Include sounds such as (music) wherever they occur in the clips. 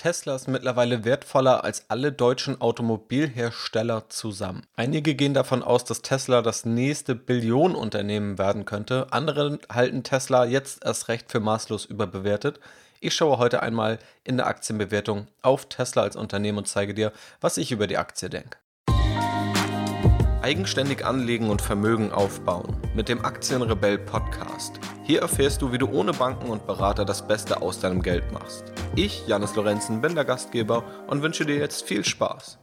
Tesla ist mittlerweile wertvoller als alle deutschen Automobilhersteller zusammen. Einige gehen davon aus, dass Tesla das nächste Billionenunternehmen werden könnte. Andere halten Tesla jetzt erst recht für maßlos überbewertet. Ich schaue heute einmal in der Aktienbewertung auf Tesla als Unternehmen und zeige dir, was ich über die Aktie denke. Eigenständig anlegen und Vermögen aufbauen mit dem Aktienrebell Podcast. Hier erfährst du, wie du ohne Banken und Berater das Beste aus deinem Geld machst. Ich, Janis Lorenzen, bin der Gastgeber und wünsche dir jetzt viel Spaß.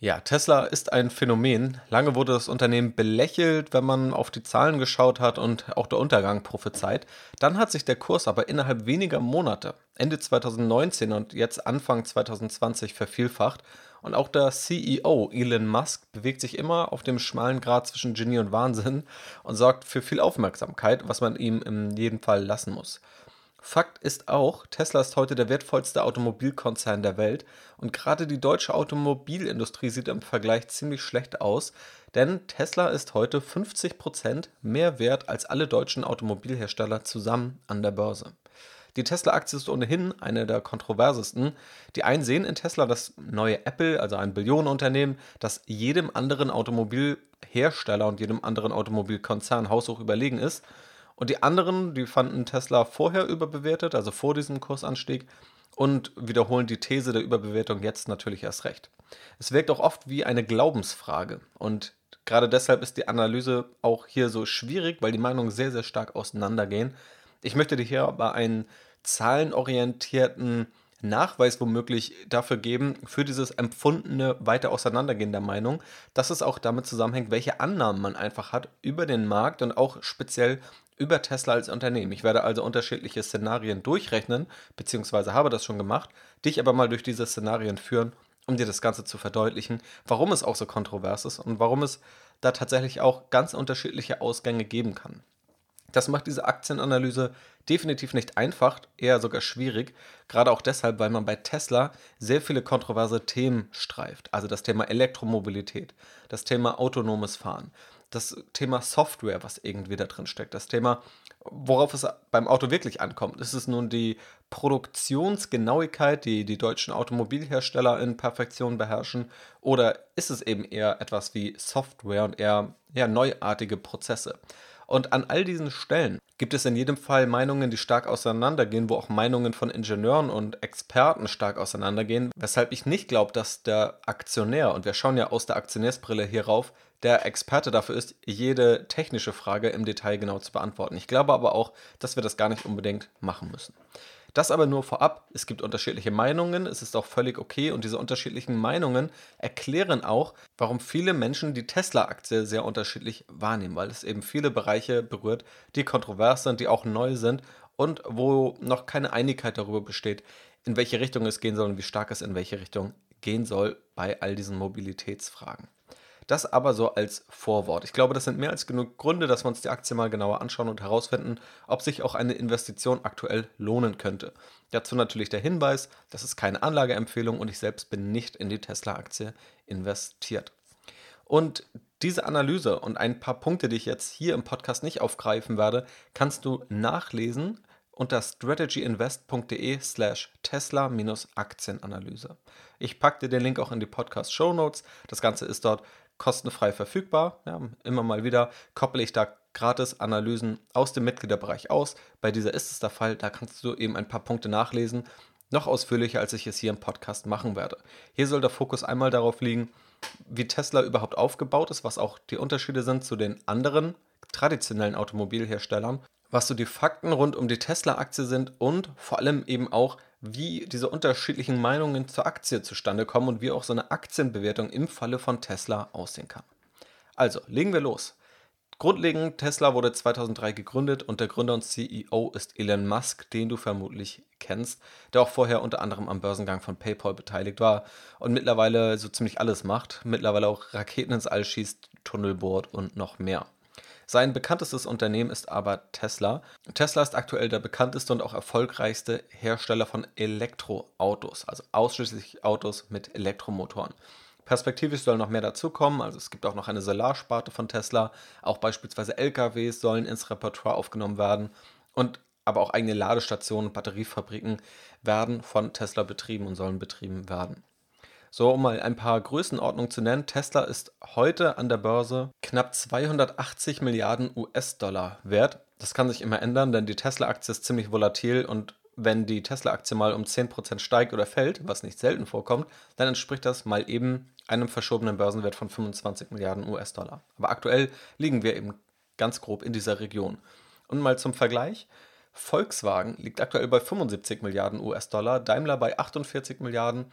Ja, Tesla ist ein Phänomen. Lange wurde das Unternehmen belächelt, wenn man auf die Zahlen geschaut hat und auch der Untergang prophezeit. Dann hat sich der Kurs aber innerhalb weniger Monate, Ende 2019 und jetzt Anfang 2020 vervielfacht und auch der CEO Elon Musk bewegt sich immer auf dem schmalen Grad zwischen Genie und Wahnsinn und sorgt für viel Aufmerksamkeit, was man ihm in jedem Fall lassen muss. Fakt ist auch, Tesla ist heute der wertvollste Automobilkonzern der Welt und gerade die deutsche Automobilindustrie sieht im Vergleich ziemlich schlecht aus, denn Tesla ist heute 50% mehr wert als alle deutschen Automobilhersteller zusammen an der Börse. Die Tesla-Aktie ist ohnehin eine der kontroversesten. Die einen sehen in Tesla das neue Apple, also ein Billionenunternehmen, das jedem anderen Automobilhersteller und jedem anderen Automobilkonzern haushoch überlegen ist. Und die anderen, die fanden Tesla vorher überbewertet, also vor diesem Kursanstieg, und wiederholen die These der Überbewertung jetzt natürlich erst recht. Es wirkt auch oft wie eine Glaubensfrage. Und gerade deshalb ist die Analyse auch hier so schwierig, weil die Meinungen sehr, sehr stark auseinandergehen. Ich möchte dir hier aber einen zahlenorientierten Nachweis womöglich dafür geben, für dieses empfundene weiter Auseinandergehen der Meinung, dass es auch damit zusammenhängt, welche Annahmen man einfach hat über den Markt und auch speziell über Tesla als Unternehmen. Ich werde also unterschiedliche Szenarien durchrechnen, beziehungsweise habe das schon gemacht, dich aber mal durch diese Szenarien führen, um dir das Ganze zu verdeutlichen, warum es auch so kontrovers ist und warum es da tatsächlich auch ganz unterschiedliche Ausgänge geben kann. Das macht diese Aktienanalyse definitiv nicht einfach, eher sogar schwierig. Gerade auch deshalb, weil man bei Tesla sehr viele kontroverse Themen streift. Also das Thema Elektromobilität, das Thema autonomes Fahren, das Thema Software, was irgendwie da drin steckt, das Thema, worauf es beim Auto wirklich ankommt. Ist es nun die Produktionsgenauigkeit, die die deutschen Automobilhersteller in Perfektion beherrschen, oder ist es eben eher etwas wie Software und eher ja, neuartige Prozesse? Und an all diesen Stellen gibt es in jedem Fall Meinungen, die stark auseinandergehen, wo auch Meinungen von Ingenieuren und Experten stark auseinandergehen, weshalb ich nicht glaube, dass der Aktionär, und wir schauen ja aus der Aktionärsbrille hierauf, der Experte dafür ist, jede technische Frage im Detail genau zu beantworten. Ich glaube aber auch, dass wir das gar nicht unbedingt machen müssen. Das aber nur vorab. Es gibt unterschiedliche Meinungen, es ist auch völlig okay und diese unterschiedlichen Meinungen erklären auch, warum viele Menschen die Tesla-Aktie sehr unterschiedlich wahrnehmen, weil es eben viele Bereiche berührt, die kontrovers sind, die auch neu sind und wo noch keine Einigkeit darüber besteht, in welche Richtung es gehen soll und wie stark es in welche Richtung gehen soll bei all diesen Mobilitätsfragen. Das aber so als Vorwort. Ich glaube, das sind mehr als genug Gründe, dass wir uns die Aktie mal genauer anschauen und herausfinden, ob sich auch eine Investition aktuell lohnen könnte. Dazu natürlich der Hinweis, das ist keine Anlageempfehlung und ich selbst bin nicht in die Tesla-Aktie investiert. Und diese Analyse und ein paar Punkte, die ich jetzt hier im Podcast nicht aufgreifen werde, kannst du nachlesen unter strategyinvest.de slash Tesla-Aktienanalyse. Ich packe dir den Link auch in die Podcast-Show Notes. Das Ganze ist dort kostenfrei verfügbar. Ja, immer mal wieder koppel ich da gratis Analysen aus dem Mitgliederbereich aus. Bei dieser ist es der Fall, da kannst du eben ein paar Punkte nachlesen, noch ausführlicher, als ich es hier im Podcast machen werde. Hier soll der Fokus einmal darauf liegen, wie Tesla überhaupt aufgebaut ist, was auch die Unterschiede sind zu den anderen traditionellen Automobilherstellern, was so die Fakten rund um die Tesla-Aktie sind und vor allem eben auch, wie diese unterschiedlichen Meinungen zur Aktie zustande kommen und wie auch so eine Aktienbewertung im Falle von Tesla aussehen kann. Also, legen wir los. Grundlegend, Tesla wurde 2003 gegründet und der Gründer und CEO ist Elon Musk, den du vermutlich kennst, der auch vorher unter anderem am Börsengang von PayPal beteiligt war und mittlerweile so ziemlich alles macht, mittlerweile auch Raketen ins All schießt, Tunnel bohrt und noch mehr. Sein bekanntestes Unternehmen ist aber Tesla. Tesla ist aktuell der bekannteste und auch erfolgreichste Hersteller von Elektroautos, also ausschließlich Autos mit Elektromotoren. Perspektivisch soll noch mehr dazukommen, also es gibt auch noch eine Solarsparte von Tesla, auch beispielsweise LKWs sollen ins Repertoire aufgenommen werden und aber auch eigene Ladestationen und Batteriefabriken werden von Tesla betrieben und sollen betrieben werden. So, um mal ein paar Größenordnungen zu nennen, Tesla ist heute an der Börse knapp 280 Milliarden US-Dollar wert. Das kann sich immer ändern, denn die Tesla-Aktie ist ziemlich volatil und wenn die Tesla-Aktie mal um 10% steigt oder fällt, was nicht selten vorkommt, dann entspricht das mal eben einem verschobenen Börsenwert von 25 Milliarden US-Dollar. Aber aktuell liegen wir eben ganz grob in dieser Region. Und mal zum Vergleich, Volkswagen liegt aktuell bei 75 Milliarden US-Dollar, Daimler bei 48 Milliarden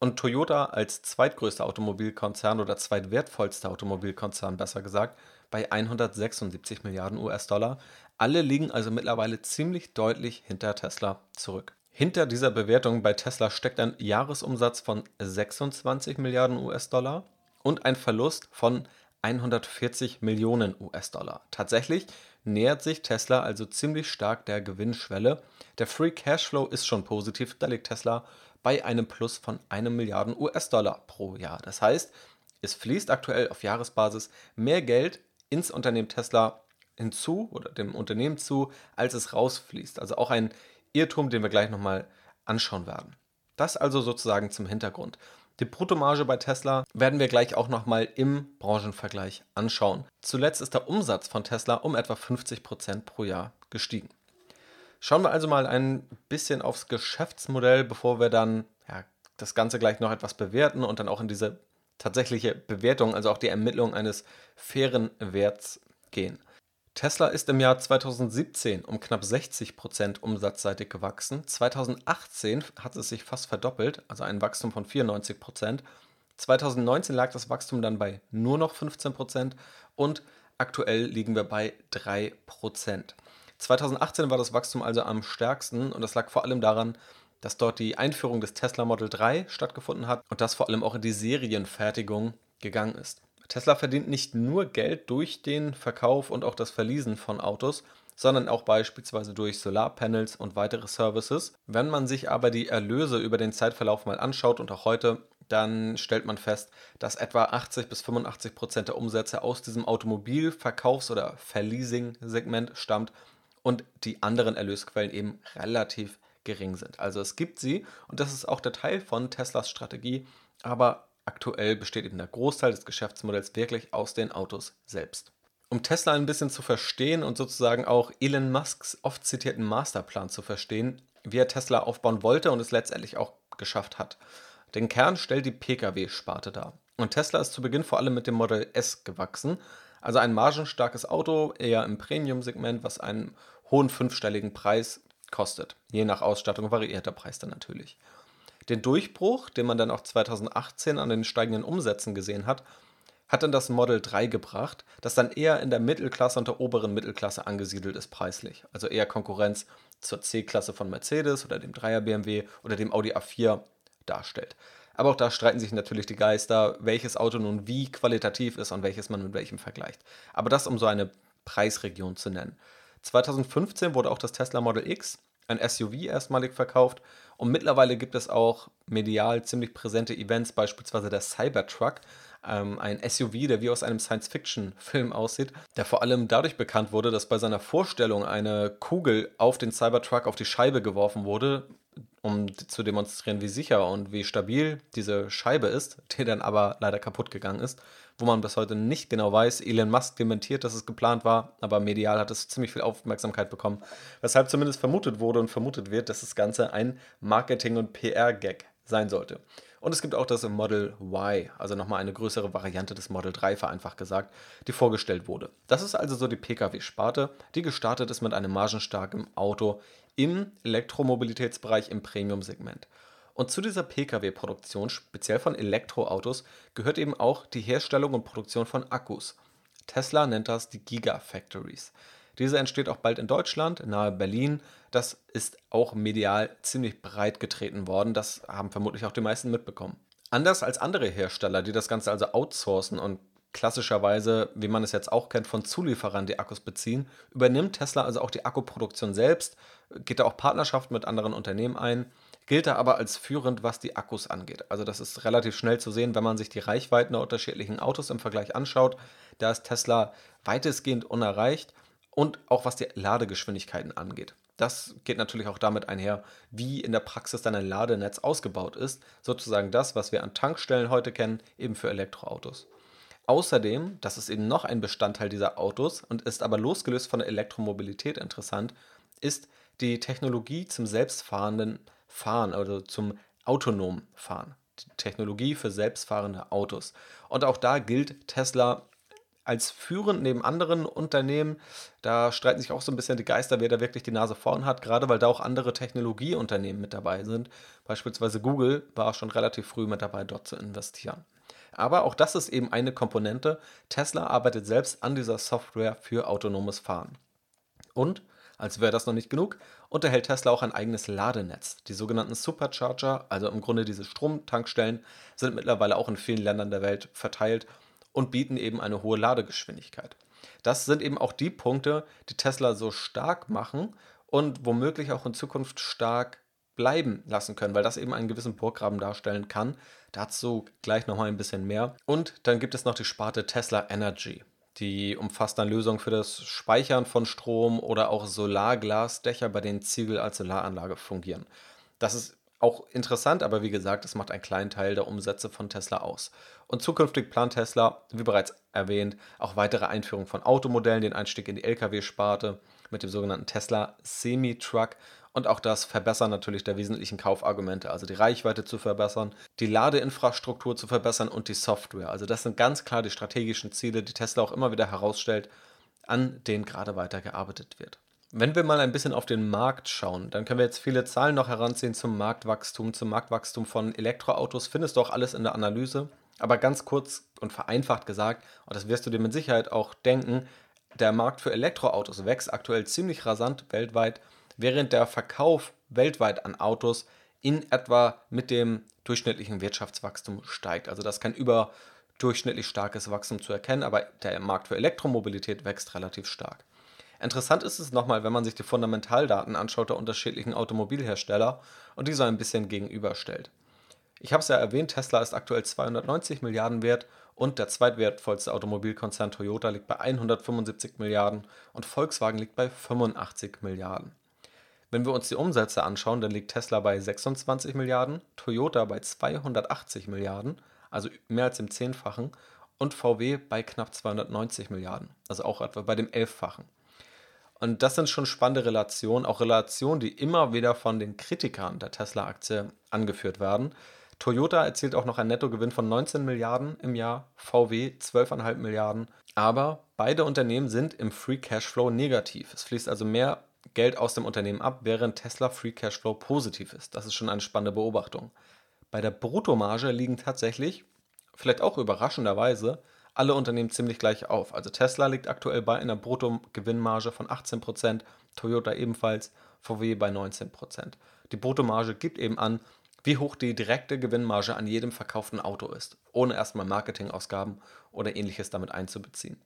und Toyota als zweitgrößter Automobilkonzern oder zweitwertvollster Automobilkonzern besser gesagt bei 176 Milliarden US-Dollar. Alle liegen also mittlerweile ziemlich deutlich hinter Tesla zurück. Hinter dieser Bewertung bei Tesla steckt ein Jahresumsatz von 26 Milliarden US-Dollar und ein Verlust von 140 Millionen US-Dollar. Tatsächlich nähert sich Tesla also ziemlich stark der Gewinnschwelle. Der Free Cashflow ist schon positiv, da liegt Tesla bei einem Plus von einem Milliarden US-Dollar pro Jahr. Das heißt, es fließt aktuell auf Jahresbasis mehr Geld ins Unternehmen Tesla hinzu oder dem Unternehmen zu, als es rausfließt. Also auch ein Irrtum, den wir gleich nochmal anschauen werden. Das also sozusagen zum Hintergrund. Die Bruttomarge bei Tesla werden wir gleich auch nochmal im Branchenvergleich anschauen. Zuletzt ist der Umsatz von Tesla um etwa 50% pro Jahr gestiegen. Schauen wir also mal ein bisschen aufs Geschäftsmodell, bevor wir dann ja, das Ganze gleich noch etwas bewerten und dann auch in diese tatsächliche Bewertung, also auch die Ermittlung eines fairen Werts gehen. Tesla ist im Jahr 2017 um knapp 60 Prozent umsatzseitig gewachsen. 2018 hat es sich fast verdoppelt, also ein Wachstum von 94 Prozent. 2019 lag das Wachstum dann bei nur noch 15 Prozent und aktuell liegen wir bei 3 Prozent. 2018 war das Wachstum also am stärksten und das lag vor allem daran, dass dort die Einführung des Tesla Model 3 stattgefunden hat und das vor allem auch in die Serienfertigung gegangen ist. Tesla verdient nicht nur Geld durch den Verkauf und auch das Verleasen von Autos, sondern auch beispielsweise durch Solarpanels und weitere Services. Wenn man sich aber die Erlöse über den Zeitverlauf mal anschaut und auch heute, dann stellt man fest, dass etwa 80 bis 85 Prozent der Umsätze aus diesem Automobilverkaufs- oder Verleasing-Segment stammt und die anderen Erlösquellen eben relativ gering sind. Also es gibt sie und das ist auch der Teil von Teslas Strategie, aber aktuell besteht eben der Großteil des Geschäftsmodells wirklich aus den Autos selbst. Um Tesla ein bisschen zu verstehen und sozusagen auch Elon Musks oft zitierten Masterplan zu verstehen, wie er Tesla aufbauen wollte und es letztendlich auch geschafft hat. Den Kern stellt die Pkw-Sparte dar. Und Tesla ist zu Beginn vor allem mit dem Model S gewachsen, also ein margenstarkes Auto, eher im Premium-Segment, was einen hohen fünfstelligen Preis kostet. Je nach Ausstattung variiert der Preis dann natürlich. Den Durchbruch, den man dann auch 2018 an den steigenden Umsätzen gesehen hat, hat dann das Model 3 gebracht, das dann eher in der Mittelklasse und der oberen Mittelklasse angesiedelt ist preislich. Also eher Konkurrenz zur C-Klasse von Mercedes oder dem 3er BMW oder dem Audi A4 darstellt. Aber auch da streiten sich natürlich die Geister, welches Auto nun wie qualitativ ist und welches man mit welchem vergleicht. Aber das um so eine Preisregion zu nennen. 2015 wurde auch das Tesla Model X, ein SUV, erstmalig verkauft. Und mittlerweile gibt es auch medial ziemlich präsente Events, beispielsweise der Cybertruck, ähm, ein SUV, der wie aus einem Science-Fiction-Film aussieht, der vor allem dadurch bekannt wurde, dass bei seiner Vorstellung eine Kugel auf den Cybertruck auf die Scheibe geworfen wurde, um zu demonstrieren, wie sicher und wie stabil diese Scheibe ist, (laughs) die dann aber leider kaputt gegangen ist wo man bis heute nicht genau weiß. Elon Musk dementiert, dass es geplant war, aber medial hat es ziemlich viel Aufmerksamkeit bekommen, weshalb zumindest vermutet wurde und vermutet wird, dass das Ganze ein Marketing- und PR-Gag sein sollte. Und es gibt auch das Model Y, also nochmal eine größere Variante des Model 3, vereinfacht gesagt, die vorgestellt wurde. Das ist also so die Pkw-Sparte, die gestartet ist mit einem margenstarken Auto im Elektromobilitätsbereich im Premium-Segment. Und zu dieser Pkw-Produktion, speziell von Elektroautos, gehört eben auch die Herstellung und Produktion von Akkus. Tesla nennt das die Gigafactories. Diese entsteht auch bald in Deutschland, nahe Berlin. Das ist auch medial ziemlich breit getreten worden. Das haben vermutlich auch die meisten mitbekommen. Anders als andere Hersteller, die das Ganze also outsourcen und klassischerweise, wie man es jetzt auch kennt, von Zulieferern die Akkus beziehen, übernimmt Tesla also auch die Akkuproduktion selbst, geht da auch Partnerschaften mit anderen Unternehmen ein gilt er aber als führend, was die Akkus angeht. Also das ist relativ schnell zu sehen, wenn man sich die Reichweiten der unterschiedlichen Autos im Vergleich anschaut. Da ist Tesla weitestgehend unerreicht und auch was die Ladegeschwindigkeiten angeht. Das geht natürlich auch damit einher, wie in der Praxis dann ein Ladenetz ausgebaut ist. Sozusagen das, was wir an Tankstellen heute kennen, eben für Elektroautos. Außerdem, das ist eben noch ein Bestandteil dieser Autos und ist aber losgelöst von der Elektromobilität interessant, ist die Technologie zum selbstfahrenden Fahren, also zum autonomen Fahren. Die Technologie für selbstfahrende Autos. Und auch da gilt Tesla als führend neben anderen Unternehmen. Da streiten sich auch so ein bisschen die Geister, wer da wirklich die Nase vorn hat, gerade weil da auch andere Technologieunternehmen mit dabei sind. Beispielsweise Google war schon relativ früh mit dabei, dort zu investieren. Aber auch das ist eben eine Komponente. Tesla arbeitet selbst an dieser Software für autonomes Fahren. Und, als wäre das noch nicht genug, unterhält Tesla auch ein eigenes Ladenetz. Die sogenannten Supercharger, also im Grunde diese Stromtankstellen, sind mittlerweile auch in vielen Ländern der Welt verteilt und bieten eben eine hohe Ladegeschwindigkeit. Das sind eben auch die Punkte, die Tesla so stark machen und womöglich auch in Zukunft stark bleiben lassen können, weil das eben einen gewissen Burggraben darstellen kann. Dazu gleich nochmal ein bisschen mehr. Und dann gibt es noch die Sparte Tesla Energy. Die umfasst dann Lösungen für das Speichern von Strom oder auch Solarglasdächer, bei denen Ziegel als Solaranlage fungieren. Das ist auch interessant, aber wie gesagt, es macht einen kleinen Teil der Umsätze von Tesla aus. Und zukünftig plant Tesla, wie bereits erwähnt, auch weitere Einführung von Automodellen, den Einstieg in die Lkw-Sparte mit dem sogenannten Tesla Semi-Truck und auch das Verbessern natürlich der wesentlichen Kaufargumente, also die Reichweite zu verbessern, die Ladeinfrastruktur zu verbessern und die Software. Also das sind ganz klar die strategischen Ziele, die Tesla auch immer wieder herausstellt, an denen gerade weiter gearbeitet wird. Wenn wir mal ein bisschen auf den Markt schauen, dann können wir jetzt viele Zahlen noch heranziehen zum Marktwachstum, zum Marktwachstum von Elektroautos. Findest du auch alles in der Analyse. Aber ganz kurz und vereinfacht gesagt, und das wirst du dir mit Sicherheit auch denken, der Markt für Elektroautos wächst aktuell ziemlich rasant weltweit, während der Verkauf weltweit an Autos in etwa mit dem durchschnittlichen Wirtschaftswachstum steigt. Also das ist kein überdurchschnittlich starkes Wachstum zu erkennen, aber der Markt für Elektromobilität wächst relativ stark. Interessant ist es nochmal, wenn man sich die Fundamentaldaten anschaut der unterschiedlichen Automobilhersteller und diese ein bisschen gegenüberstellt. Ich habe es ja erwähnt, Tesla ist aktuell 290 Milliarden wert und der zweitwertvollste Automobilkonzern Toyota liegt bei 175 Milliarden und Volkswagen liegt bei 85 Milliarden. Wenn wir uns die Umsätze anschauen, dann liegt Tesla bei 26 Milliarden, Toyota bei 280 Milliarden, also mehr als im Zehnfachen, und VW bei knapp 290 Milliarden, also auch etwa bei dem Elffachen. Und das sind schon spannende Relationen, auch Relationen, die immer wieder von den Kritikern der Tesla-Aktie angeführt werden. Toyota erzielt auch noch einen Nettogewinn von 19 Milliarden im Jahr, VW 12,5 Milliarden. Aber beide Unternehmen sind im Free Cashflow negativ. Es fließt also mehr Geld aus dem Unternehmen ab, während Tesla Free Cashflow positiv ist. Das ist schon eine spannende Beobachtung. Bei der Bruttomarge liegen tatsächlich, vielleicht auch überraschenderweise, alle Unternehmen ziemlich gleich auf. Also Tesla liegt aktuell bei einer Bruttogewinnmarge von 18%, Toyota ebenfalls, VW bei 19%. Die Bruttomarge gibt eben an, wie hoch die direkte Gewinnmarge an jedem verkauften Auto ist, ohne erstmal Marketingausgaben oder ähnliches damit einzubeziehen.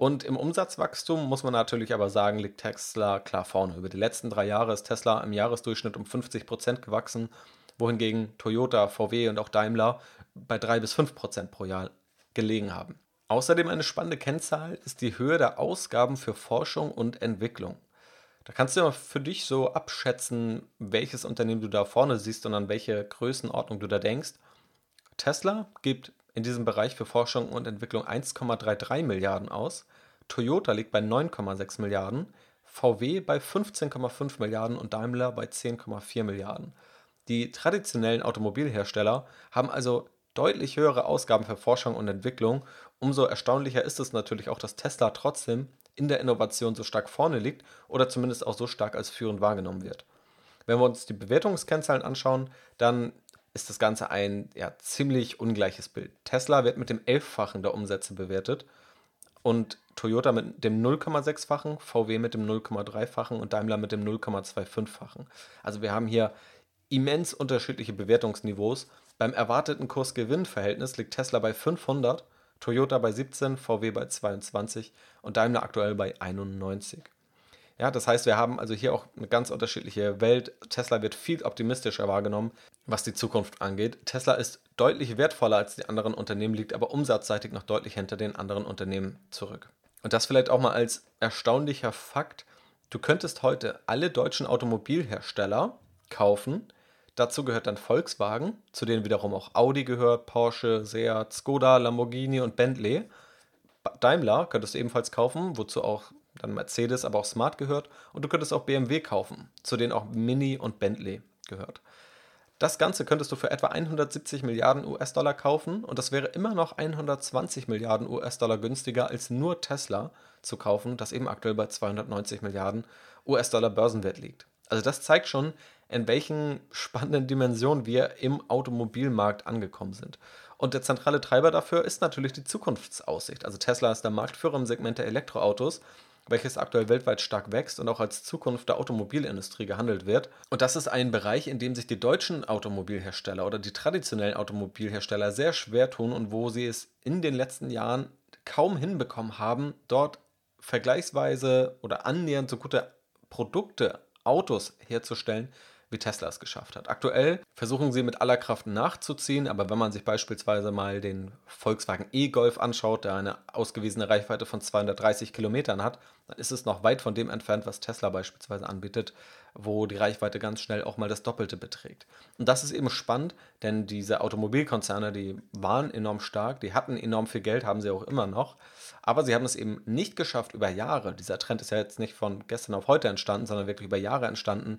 Und im Umsatzwachstum muss man natürlich aber sagen, liegt Tesla klar vorne. Über die letzten drei Jahre ist Tesla im Jahresdurchschnitt um 50 Prozent gewachsen, wohingegen Toyota, VW und auch Daimler bei 3 bis 5 Prozent pro Jahr gelegen haben. Außerdem eine spannende Kennzahl ist die Höhe der Ausgaben für Forschung und Entwicklung. Da kannst du mal für dich so abschätzen, welches Unternehmen du da vorne siehst und an welche Größenordnung du da denkst. Tesla gibt in diesem Bereich für Forschung und Entwicklung 1,33 Milliarden aus, Toyota liegt bei 9,6 Milliarden, VW bei 15,5 Milliarden und Daimler bei 10,4 Milliarden. Die traditionellen Automobilhersteller haben also deutlich höhere Ausgaben für Forschung und Entwicklung. Umso erstaunlicher ist es natürlich auch, dass Tesla trotzdem in der Innovation so stark vorne liegt oder zumindest auch so stark als führend wahrgenommen wird. Wenn wir uns die Bewertungskennzahlen anschauen, dann ist das Ganze ein ja, ziemlich ungleiches Bild. Tesla wird mit dem Elffachen der Umsätze bewertet und Toyota mit dem 0,6-fachen, VW mit dem 0,3-fachen und Daimler mit dem 0,25-fachen. Also wir haben hier immens unterschiedliche Bewertungsniveaus. Beim erwarteten Kurs-Gewinn-Verhältnis liegt Tesla bei 500, Toyota bei 17, VW bei 22 und Daimler aktuell bei 91. Ja, das heißt, wir haben also hier auch eine ganz unterschiedliche Welt. Tesla wird viel optimistischer wahrgenommen, was die Zukunft angeht. Tesla ist deutlich wertvoller als die anderen Unternehmen, liegt aber umsatzseitig noch deutlich hinter den anderen Unternehmen zurück. Und das vielleicht auch mal als erstaunlicher Fakt. Du könntest heute alle deutschen Automobilhersteller kaufen. Dazu gehört dann Volkswagen, zu denen wiederum auch Audi gehört, Porsche, Seat, Skoda, Lamborghini und Bentley. Daimler könntest du ebenfalls kaufen, wozu auch dann Mercedes, aber auch Smart gehört. Und du könntest auch BMW kaufen, zu denen auch Mini und Bentley gehört. Das Ganze könntest du für etwa 170 Milliarden US-Dollar kaufen und das wäre immer noch 120 Milliarden US-Dollar günstiger als nur Tesla zu kaufen, das eben aktuell bei 290 Milliarden US-Dollar Börsenwert liegt. Also das zeigt schon, in welchen spannenden Dimensionen wir im Automobilmarkt angekommen sind. Und der zentrale Treiber dafür ist natürlich die Zukunftsaussicht. Also Tesla ist der Marktführer im Segment der Elektroautos welches aktuell weltweit stark wächst und auch als Zukunft der Automobilindustrie gehandelt wird. Und das ist ein Bereich, in dem sich die deutschen Automobilhersteller oder die traditionellen Automobilhersteller sehr schwer tun und wo sie es in den letzten Jahren kaum hinbekommen haben, dort vergleichsweise oder annähernd so gute Produkte, Autos herzustellen, wie Tesla es geschafft hat. Aktuell versuchen sie mit aller Kraft nachzuziehen, aber wenn man sich beispielsweise mal den Volkswagen e-Golf anschaut, der eine ausgewiesene Reichweite von 230 Kilometern hat, dann ist es noch weit von dem entfernt, was Tesla beispielsweise anbietet, wo die Reichweite ganz schnell auch mal das Doppelte beträgt. Und das ist eben spannend, denn diese Automobilkonzerne, die waren enorm stark, die hatten enorm viel Geld, haben sie auch immer noch, aber sie haben es eben nicht geschafft über Jahre. Dieser Trend ist ja jetzt nicht von gestern auf heute entstanden, sondern wirklich über Jahre entstanden,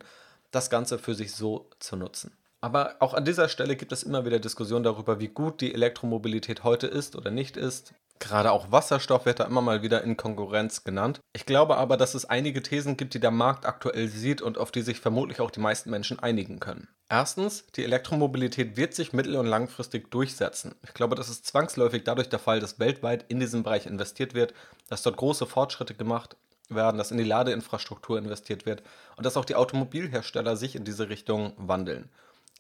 das Ganze für sich so zu nutzen. Aber auch an dieser Stelle gibt es immer wieder Diskussionen darüber, wie gut die Elektromobilität heute ist oder nicht ist. Gerade auch Wasserstoff wird da immer mal wieder in Konkurrenz genannt. Ich glaube aber, dass es einige Thesen gibt, die der Markt aktuell sieht und auf die sich vermutlich auch die meisten Menschen einigen können. Erstens, die Elektromobilität wird sich mittel- und langfristig durchsetzen. Ich glaube, das ist zwangsläufig dadurch der Fall, dass weltweit in diesen Bereich investiert wird, dass dort große Fortschritte gemacht werden, dass in die Ladeinfrastruktur investiert wird und dass auch die Automobilhersteller sich in diese Richtung wandeln.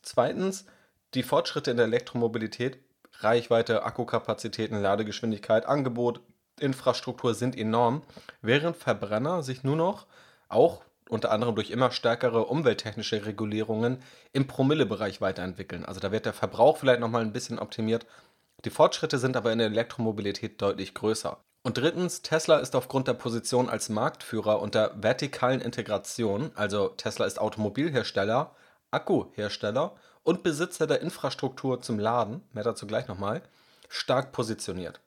Zweitens, die Fortschritte in der Elektromobilität, Reichweite, Akkukapazitäten, Ladegeschwindigkeit, Angebot, Infrastruktur sind enorm, während Verbrenner sich nur noch auch unter anderem durch immer stärkere umwelttechnische Regulierungen im Promillebereich weiterentwickeln. Also da wird der Verbrauch vielleicht nochmal ein bisschen optimiert. Die Fortschritte sind aber in der Elektromobilität deutlich größer. Und drittens, Tesla ist aufgrund der Position als Marktführer und der vertikalen Integration, also Tesla ist Automobilhersteller, Akkuhersteller und Besitzer der Infrastruktur zum Laden, mehr dazu gleich nochmal, stark positioniert.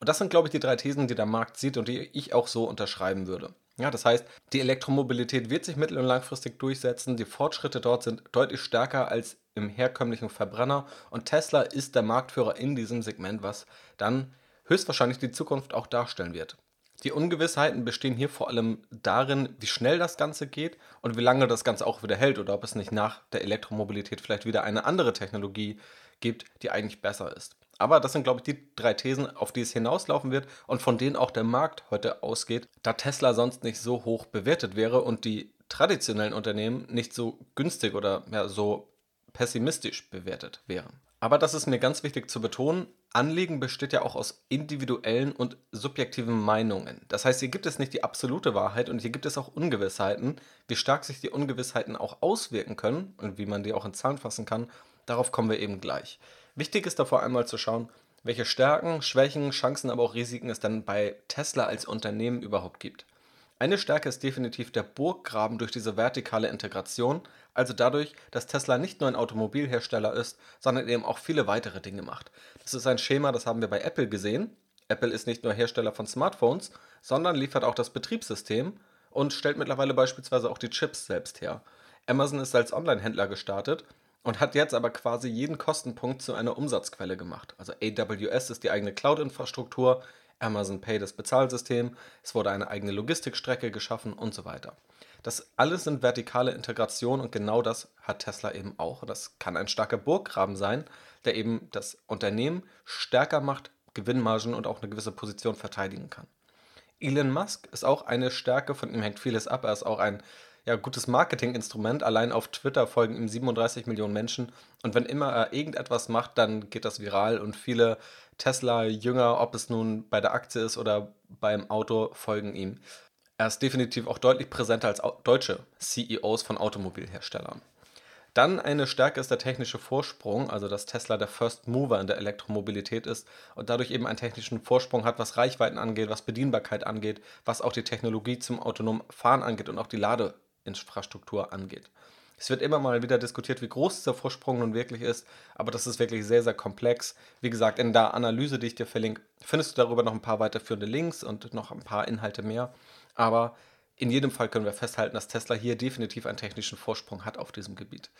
Und das sind, glaube ich, die drei Thesen, die der Markt sieht und die ich auch so unterschreiben würde. Ja, das heißt, die Elektromobilität wird sich mittel- und langfristig durchsetzen, die Fortschritte dort sind deutlich stärker als im herkömmlichen Verbrenner und Tesla ist der Marktführer in diesem Segment, was dann höchstwahrscheinlich die Zukunft auch darstellen wird. Die Ungewissheiten bestehen hier vor allem darin, wie schnell das Ganze geht und wie lange das Ganze auch wieder hält oder ob es nicht nach der Elektromobilität vielleicht wieder eine andere Technologie gibt, die eigentlich besser ist. Aber das sind, glaube ich, die drei Thesen, auf die es hinauslaufen wird und von denen auch der Markt heute ausgeht, da Tesla sonst nicht so hoch bewertet wäre und die traditionellen Unternehmen nicht so günstig oder ja, so pessimistisch bewertet wären. Aber das ist mir ganz wichtig zu betonen. Anliegen besteht ja auch aus individuellen und subjektiven Meinungen. Das heißt, hier gibt es nicht die absolute Wahrheit und hier gibt es auch Ungewissheiten. Wie stark sich die Ungewissheiten auch auswirken können und wie man die auch in Zahlen fassen kann, darauf kommen wir eben gleich. Wichtig ist davor einmal zu schauen, welche Stärken, Schwächen, Chancen, aber auch Risiken es dann bei Tesla als Unternehmen überhaupt gibt. Eine Stärke ist definitiv der Burggraben durch diese vertikale Integration, also dadurch, dass Tesla nicht nur ein Automobilhersteller ist, sondern eben auch viele weitere Dinge macht. Das ist ein Schema, das haben wir bei Apple gesehen. Apple ist nicht nur Hersteller von Smartphones, sondern liefert auch das Betriebssystem und stellt mittlerweile beispielsweise auch die Chips selbst her. Amazon ist als Online-Händler gestartet und hat jetzt aber quasi jeden Kostenpunkt zu einer Umsatzquelle gemacht. Also AWS ist die eigene Cloud-Infrastruktur, Amazon Pay das Bezahlsystem, es wurde eine eigene Logistikstrecke geschaffen und so weiter. Das alles sind vertikale Integrationen und genau das hat Tesla eben auch. Das kann ein starker Burggraben sein, der eben das Unternehmen stärker macht, Gewinnmargen und auch eine gewisse Position verteidigen kann. Elon Musk ist auch eine Stärke, von ihm hängt vieles ab. Er ist auch ein ja, gutes Marketinginstrument. Allein auf Twitter folgen ihm 37 Millionen Menschen. Und wenn immer er irgendetwas macht, dann geht das viral und viele Tesla-Jünger, ob es nun bei der Aktie ist oder beim Auto, folgen ihm. Er ist definitiv auch deutlich präsenter als deutsche CEOs von Automobilherstellern. Dann eine Stärke ist der technische Vorsprung, also dass Tesla der First Mover in der Elektromobilität ist und dadurch eben einen technischen Vorsprung hat, was Reichweiten angeht, was Bedienbarkeit angeht, was auch die Technologie zum autonomen Fahren angeht und auch die Ladeinfrastruktur angeht. Es wird immer mal wieder diskutiert, wie groß dieser Vorsprung nun wirklich ist, aber das ist wirklich sehr, sehr komplex. Wie gesagt, in der Analyse, die ich dir verlinke, findest du darüber noch ein paar weiterführende Links und noch ein paar Inhalte mehr. Aber in jedem Fall können wir festhalten, dass Tesla hier definitiv einen technischen Vorsprung hat auf diesem Gebiet.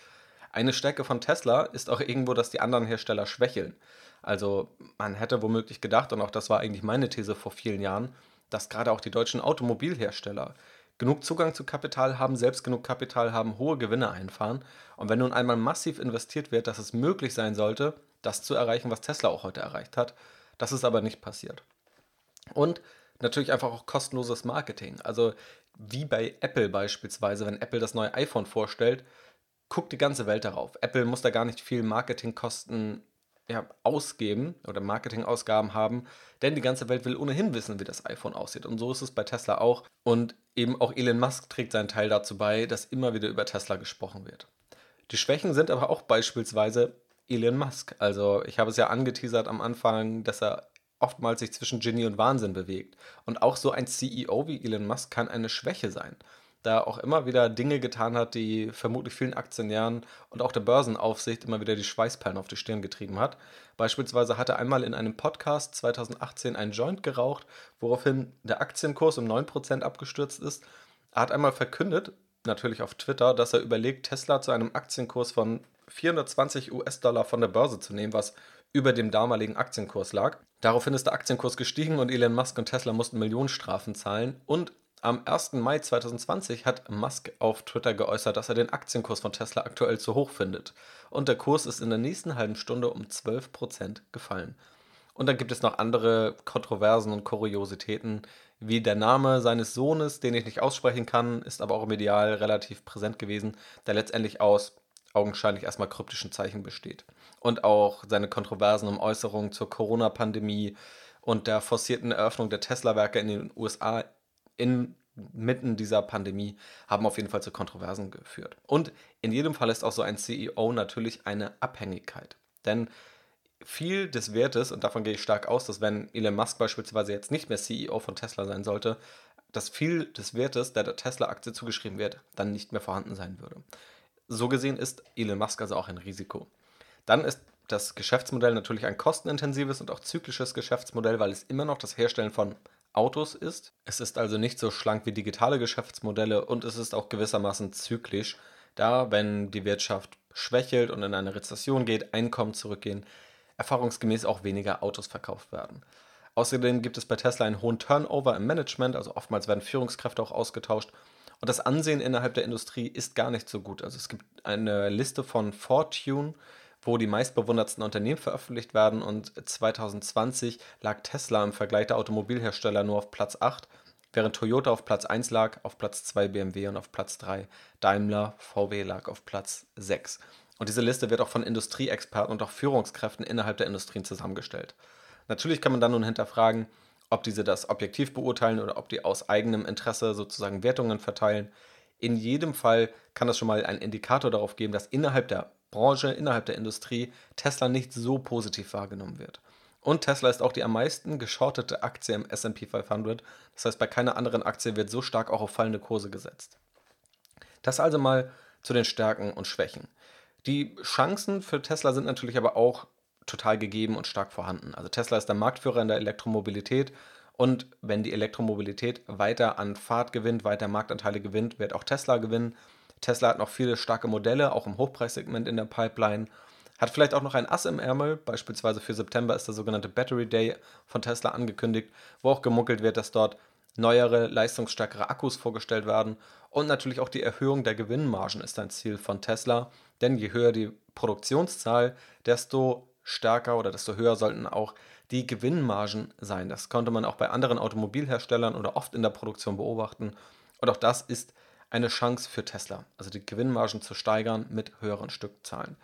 Eine Stärke von Tesla ist auch irgendwo, dass die anderen Hersteller schwächeln. Also man hätte womöglich gedacht, und auch das war eigentlich meine These vor vielen Jahren, dass gerade auch die deutschen Automobilhersteller genug Zugang zu Kapital haben, selbst genug Kapital haben, hohe Gewinne einfahren. Und wenn nun einmal massiv investiert wird, dass es möglich sein sollte, das zu erreichen, was Tesla auch heute erreicht hat. Das ist aber nicht passiert. Und natürlich einfach auch kostenloses Marketing. Also wie bei Apple beispielsweise, wenn Apple das neue iPhone vorstellt, guckt die ganze Welt darauf. Apple muss da gar nicht viel Marketingkosten ja, ausgeben oder Marketingausgaben haben, denn die ganze Welt will ohnehin wissen, wie das iPhone aussieht. Und so ist es bei Tesla auch. Und eben auch Elon Musk trägt seinen Teil dazu bei, dass immer wieder über Tesla gesprochen wird. Die Schwächen sind aber auch beispielsweise Elon Musk. Also ich habe es ja angeteasert am Anfang, dass er oftmals sich zwischen Genie und Wahnsinn bewegt. Und auch so ein CEO wie Elon Musk kann eine Schwäche sein, da auch immer wieder Dinge getan hat, die vermutlich vielen Aktionären und auch der Börsenaufsicht immer wieder die Schweißperlen auf die Stirn getrieben hat. Beispielsweise hat er einmal in einem Podcast 2018 einen Joint geraucht, woraufhin der Aktienkurs um 9% abgestürzt ist. Er hat einmal verkündet, natürlich auf Twitter, dass er überlegt, Tesla zu einem Aktienkurs von 420 US-Dollar von der Börse zu nehmen, was über dem damaligen Aktienkurs lag. Daraufhin ist der Aktienkurs gestiegen und Elon Musk und Tesla mussten Millionenstrafen zahlen. Und am 1. Mai 2020 hat Musk auf Twitter geäußert, dass er den Aktienkurs von Tesla aktuell zu hoch findet. Und der Kurs ist in der nächsten halben Stunde um 12% gefallen. Und dann gibt es noch andere Kontroversen und Kuriositäten, wie der Name seines Sohnes, den ich nicht aussprechen kann, ist aber auch medial relativ präsent gewesen, der letztendlich aus augenscheinlich erstmal kryptischen Zeichen besteht. Und auch seine Kontroversen um Äußerungen zur Corona-Pandemie und der forcierten Eröffnung der Tesla-Werke in den USA inmitten dieser Pandemie haben auf jeden Fall zu Kontroversen geführt. Und in jedem Fall ist auch so ein CEO natürlich eine Abhängigkeit. Denn viel des Wertes, und davon gehe ich stark aus, dass wenn Elon Musk beispielsweise jetzt nicht mehr CEO von Tesla sein sollte, dass viel des Wertes, der der Tesla-Aktie zugeschrieben wird, dann nicht mehr vorhanden sein würde. So gesehen ist Elon Musk also auch ein Risiko. Dann ist das Geschäftsmodell natürlich ein kostenintensives und auch zyklisches Geschäftsmodell, weil es immer noch das Herstellen von Autos ist. Es ist also nicht so schlank wie digitale Geschäftsmodelle und es ist auch gewissermaßen zyklisch, da wenn die Wirtschaft schwächelt und in eine Rezession geht, Einkommen zurückgehen, erfahrungsgemäß auch weniger Autos verkauft werden. Außerdem gibt es bei Tesla einen hohen Turnover im Management, also oftmals werden Führungskräfte auch ausgetauscht und das Ansehen innerhalb der Industrie ist gar nicht so gut. Also es gibt eine Liste von Fortune, wo die meistbewundertsten Unternehmen veröffentlicht werden und 2020 lag Tesla im Vergleich der Automobilhersteller nur auf Platz 8, während Toyota auf Platz 1 lag, auf Platz 2 BMW und auf Platz 3 Daimler, VW lag auf Platz 6. Und diese Liste wird auch von Industrieexperten und auch Führungskräften innerhalb der Industrien zusammengestellt. Natürlich kann man dann nun hinterfragen, ob diese das objektiv beurteilen oder ob die aus eigenem Interesse sozusagen Wertungen verteilen. In jedem Fall kann das schon mal einen Indikator darauf geben, dass innerhalb der Branche, innerhalb der Industrie Tesla nicht so positiv wahrgenommen wird. Und Tesla ist auch die am meisten geschortete Aktie im SP 500. Das heißt, bei keiner anderen Aktie wird so stark auch auf fallende Kurse gesetzt. Das also mal zu den Stärken und Schwächen. Die Chancen für Tesla sind natürlich aber auch total gegeben und stark vorhanden. Also Tesla ist der Marktführer in der Elektromobilität und wenn die Elektromobilität weiter an Fahrt gewinnt, weiter Marktanteile gewinnt, wird auch Tesla gewinnen. Tesla hat noch viele starke Modelle, auch im Hochpreissegment in der Pipeline. Hat vielleicht auch noch ein Ass im Ärmel, beispielsweise für September ist der sogenannte Battery Day von Tesla angekündigt, wo auch gemunkelt wird, dass dort neuere, leistungsstärkere Akkus vorgestellt werden. Und natürlich auch die Erhöhung der Gewinnmargen ist ein Ziel von Tesla, denn je höher die Produktionszahl, desto stärker oder desto höher sollten auch die Gewinnmargen sein. Das konnte man auch bei anderen Automobilherstellern oder oft in der Produktion beobachten. Und auch das ist eine Chance für Tesla, also die Gewinnmargen zu steigern mit höheren Stückzahlen.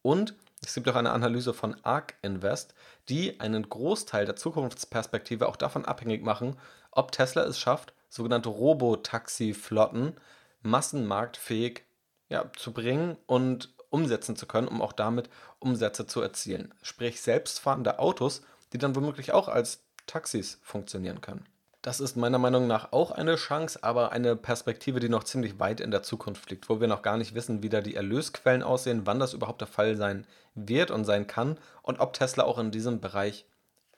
Und es gibt auch eine Analyse von ARK Invest, die einen Großteil der Zukunftsperspektive auch davon abhängig machen, ob Tesla es schafft, sogenannte Robotaxi-Flotten massenmarktfähig ja, zu bringen und umsetzen zu können, um auch damit Umsätze zu erzielen. Sprich selbstfahrende Autos, die dann womöglich auch als Taxis funktionieren können. Das ist meiner Meinung nach auch eine Chance, aber eine Perspektive, die noch ziemlich weit in der Zukunft liegt, wo wir noch gar nicht wissen, wie da die Erlösquellen aussehen, wann das überhaupt der Fall sein wird und sein kann und ob Tesla auch in diesem Bereich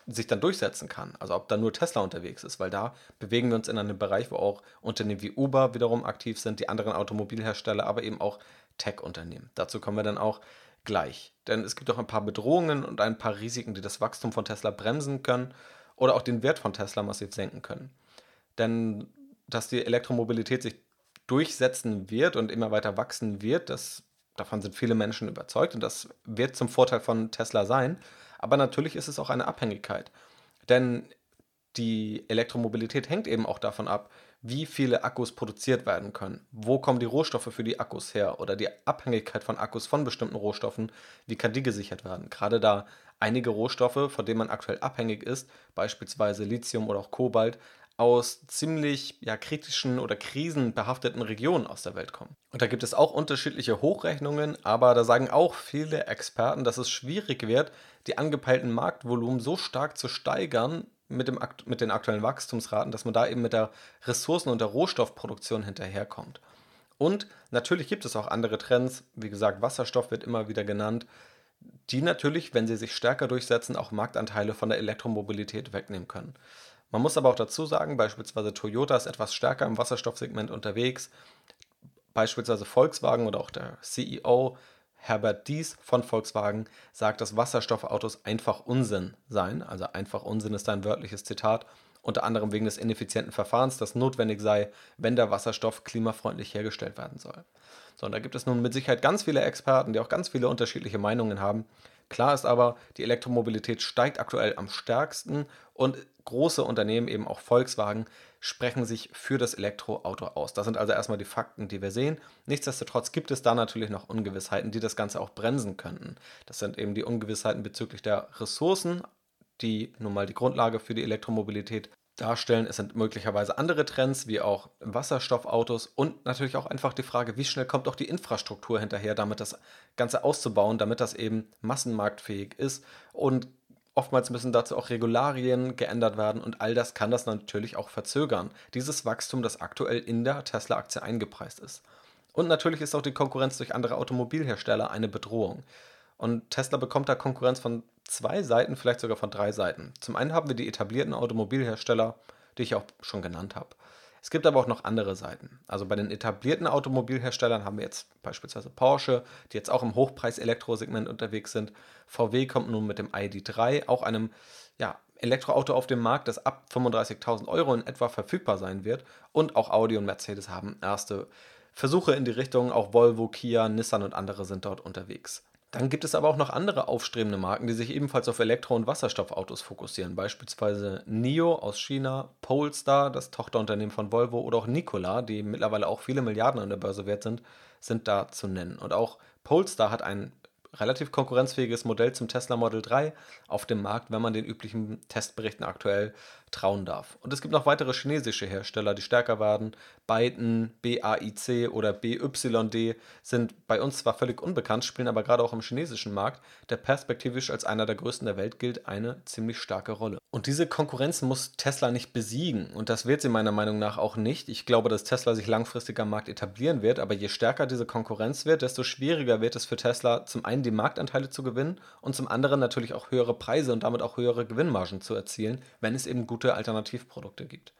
sich dann durchsetzen kann. Also ob da nur Tesla unterwegs ist, weil da bewegen wir uns in einem Bereich, wo auch Unternehmen wie Uber wiederum aktiv sind, die anderen Automobilhersteller, aber eben auch Tech-Unternehmen. Dazu kommen wir dann auch gleich. Denn es gibt auch ein paar Bedrohungen und ein paar Risiken, die das Wachstum von Tesla bremsen können oder auch den Wert von Tesla massiv senken können. Denn dass die Elektromobilität sich durchsetzen wird und immer weiter wachsen wird, das, davon sind viele Menschen überzeugt und das wird zum Vorteil von Tesla sein. Aber natürlich ist es auch eine Abhängigkeit. Denn die Elektromobilität hängt eben auch davon ab, wie viele Akkus produziert werden können. Wo kommen die Rohstoffe für die Akkus her? Oder die Abhängigkeit von Akkus von bestimmten Rohstoffen, wie kann die gesichert werden? Gerade da einige Rohstoffe, von denen man aktuell abhängig ist, beispielsweise Lithium oder auch Kobalt, aus ziemlich ja, kritischen oder krisenbehafteten Regionen aus der Welt kommen. Und da gibt es auch unterschiedliche Hochrechnungen, aber da sagen auch viele Experten, dass es schwierig wird, die angepeilten Marktvolumen so stark zu steigern mit, dem, mit den aktuellen Wachstumsraten, dass man da eben mit der Ressourcen- und der Rohstoffproduktion hinterherkommt. Und natürlich gibt es auch andere Trends, wie gesagt, Wasserstoff wird immer wieder genannt, die natürlich, wenn sie sich stärker durchsetzen, auch Marktanteile von der Elektromobilität wegnehmen können. Man muss aber auch dazu sagen, beispielsweise Toyota ist etwas stärker im Wasserstoffsegment unterwegs. Beispielsweise Volkswagen oder auch der CEO Herbert Dies von Volkswagen sagt, dass Wasserstoffautos einfach Unsinn seien. Also einfach Unsinn ist ein wörtliches Zitat. Unter anderem wegen des ineffizienten Verfahrens, das notwendig sei, wenn der Wasserstoff klimafreundlich hergestellt werden soll. So, und da gibt es nun mit Sicherheit ganz viele Experten, die auch ganz viele unterschiedliche Meinungen haben. Klar ist aber, die Elektromobilität steigt aktuell am stärksten und große Unternehmen, eben auch Volkswagen, sprechen sich für das Elektroauto aus. Das sind also erstmal die Fakten, die wir sehen. Nichtsdestotrotz gibt es da natürlich noch Ungewissheiten, die das Ganze auch bremsen könnten. Das sind eben die Ungewissheiten bezüglich der Ressourcen, die nun mal die Grundlage für die Elektromobilität darstellen. Es sind möglicherweise andere Trends, wie auch Wasserstoffautos und natürlich auch einfach die Frage, wie schnell kommt auch die Infrastruktur hinterher, damit das Ganze auszubauen, damit das eben massenmarktfähig ist. Und oftmals müssen dazu auch Regularien geändert werden und all das kann das natürlich auch verzögern. Dieses Wachstum, das aktuell in der Tesla-Aktie eingepreist ist. Und natürlich ist auch die Konkurrenz durch andere Automobilhersteller eine Bedrohung. Und Tesla bekommt da Konkurrenz von zwei Seiten, vielleicht sogar von drei Seiten. Zum einen haben wir die etablierten Automobilhersteller, die ich auch schon genannt habe. Es gibt aber auch noch andere Seiten. Also bei den etablierten Automobilherstellern haben wir jetzt beispielsweise Porsche, die jetzt auch im Hochpreis-Elektrosegment unterwegs sind. VW kommt nun mit dem ID3, auch einem ja, Elektroauto auf dem Markt, das ab 35.000 Euro in etwa verfügbar sein wird. Und auch Audi und Mercedes haben erste Versuche in die Richtung. Auch Volvo, Kia, Nissan und andere sind dort unterwegs. Dann gibt es aber auch noch andere aufstrebende Marken, die sich ebenfalls auf Elektro- und Wasserstoffautos fokussieren. Beispielsweise NIO aus China, Polestar, das Tochterunternehmen von Volvo oder auch Nikola, die mittlerweile auch viele Milliarden an der Börse wert sind, sind da zu nennen. Und auch Polestar hat ein relativ konkurrenzfähiges Modell zum Tesla Model 3 auf dem Markt, wenn man den üblichen Testberichten aktuell trauen darf. Und es gibt noch weitere chinesische Hersteller, die stärker werden. Byton, BAIC oder BYD sind bei uns zwar völlig unbekannt, spielen aber gerade auch im chinesischen Markt, der perspektivisch als einer der größten der Welt gilt, eine ziemlich starke Rolle. Und diese Konkurrenz muss Tesla nicht besiegen und das wird sie meiner Meinung nach auch nicht. Ich glaube, dass Tesla sich langfristig am Markt etablieren wird, aber je stärker diese Konkurrenz wird, desto schwieriger wird es für Tesla zum einen die Marktanteile zu gewinnen und zum anderen natürlich auch höhere Preise und damit auch höhere Gewinnmargen zu erzielen, wenn es eben gute Alternativprodukte gibt.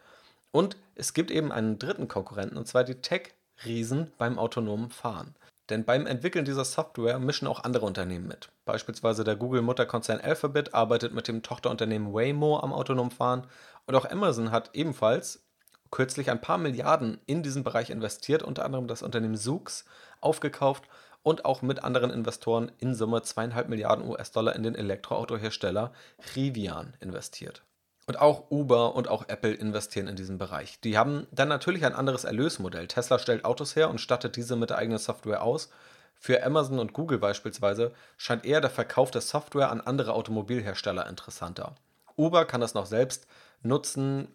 Und es gibt eben einen dritten Konkurrenten, und zwar die Tech-Riesen beim autonomen Fahren. Denn beim Entwickeln dieser Software mischen auch andere Unternehmen mit. Beispielsweise der Google-Mutterkonzern Alphabet arbeitet mit dem Tochterunternehmen Waymo am autonomen Fahren und auch Amazon hat ebenfalls kürzlich ein paar Milliarden in diesen Bereich investiert, unter anderem das Unternehmen Zoox aufgekauft und auch mit anderen Investoren in Summe zweieinhalb Milliarden US-Dollar in den Elektroautohersteller Rivian investiert. Und auch Uber und auch Apple investieren in diesen Bereich. Die haben dann natürlich ein anderes Erlösmodell. Tesla stellt Autos her und stattet diese mit der eigenen Software aus. Für Amazon und Google beispielsweise scheint eher der Verkauf der Software an andere Automobilhersteller interessanter. Uber kann das noch selbst nutzen,